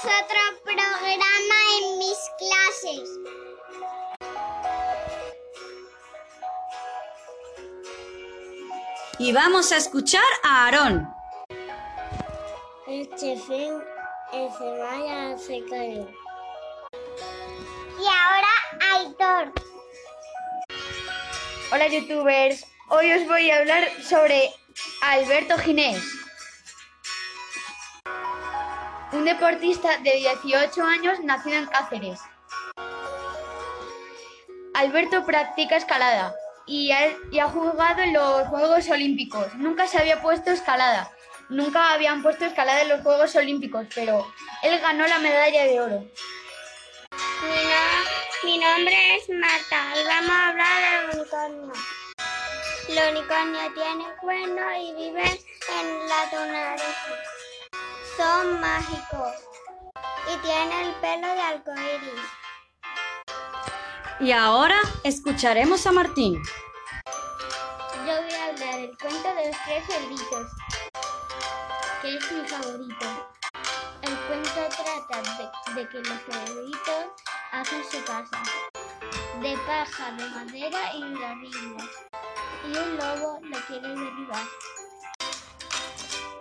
tenemos otro programa en mis clases. Y vamos a escuchar a Aarón. Este fin el semana se cayó. Y ahora Aitor. Hola youtubers, hoy os voy a hablar sobre Alberto Ginés. Un deportista de 18 años nacido en Cáceres. Alberto practica escalada y ha, ha jugado en los Juegos Olímpicos. Nunca se había puesto escalada. Nunca habían puesto escalada en los Juegos Olímpicos, pero él ganó la medalla de oro. Mi, no- mi nombre es Marta y vamos a hablar del unicornio. El unicornio tiene cuernos y viven en la naturaleza. Son mágicos y tienen el pelo de arcoíris. Y ahora escucharemos a Martín. Yo voy a hablar del cuento de los tres cerditos, que es mi favorito. El cuento trata de, de que los cerditos hacen su casa, de paja, de madera y de horrible. Y un lobo lo quiere derribar.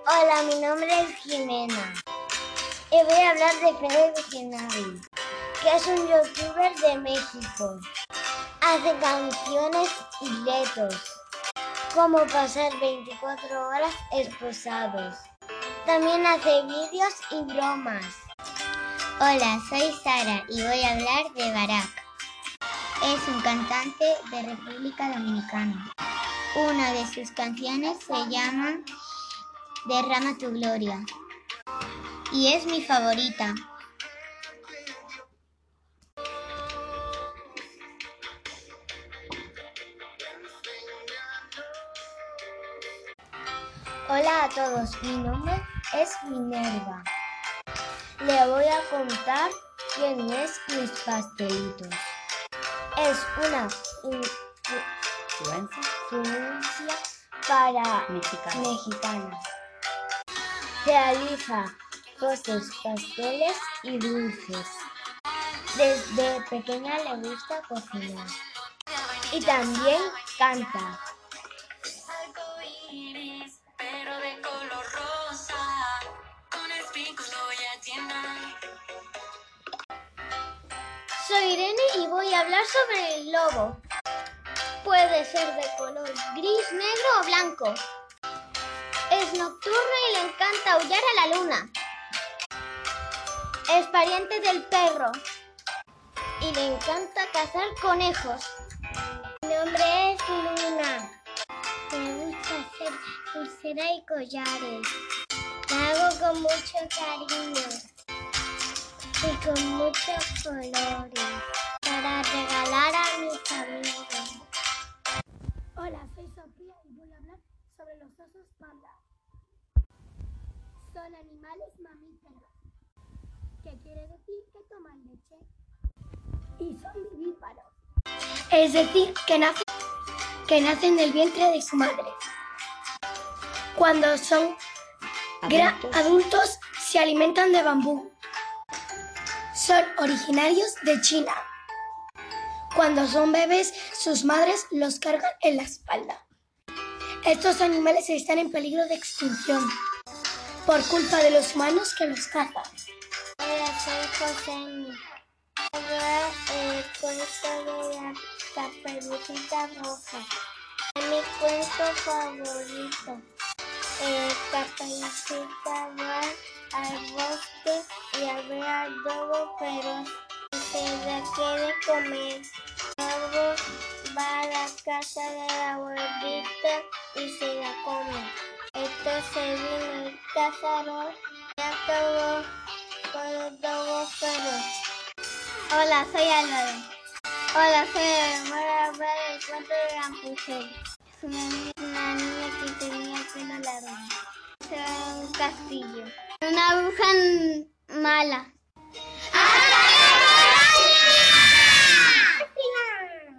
Hola, mi nombre es Jimena. Y voy a hablar de Fede Visionario, que es un youtuber de México. Hace canciones y retos como pasar 24 horas esposados. También hace vídeos y bromas. Hola, soy Sara y voy a hablar de Barack. Es un cantante de República Dominicana. Una de sus canciones se llama Derrama tu gloria y es mi favorita. Hola a todos, mi nombre es Minerva. Le voy a contar quién es mis pastelitos. Es una in- influencia para Mexicano. mexicanas. Realiza postres, pasteles y dulces. Desde pequeña le gusta cocinar. Y también canta. Soy Irene y voy a hablar sobre el lobo. Puede ser de color gris, negro o blanco. Es nocturno y le encanta aullar a la luna. Es pariente del perro y le encanta cazar conejos. Mi nombre es Luna. Me gusta hacer pulsera y collares. La hago con mucho cariño y con muchos colores Son animales mamíferos, que quiere decir que toman leche. Y son vivíparos. Es decir, que nacen, que nacen del vientre de su madre. Cuando son adultos se alimentan de bambú. Son originarios de China. Cuando son bebés, sus madres los cargan en la espalda. Estos animales están en peligro de extinción por culpa de los humanos que los cazan. Hola, soy José. el cuento de la caperucita roja. Mi cuento favorito. Eh, Caperucita va al bosque y a ver al lobo, pero se la quiere comer. Luego va a la casa de la abuelita y se la come. Entonces vino el cazador y acabó con los lobos feroz. Hola, soy Álvaro. Hola, soy Álvaro. Voy a hablar del cuento de Rapunzel. Es una, ni- una niña que tenía el pelo largo. Se va a un castillo. Una bruja mala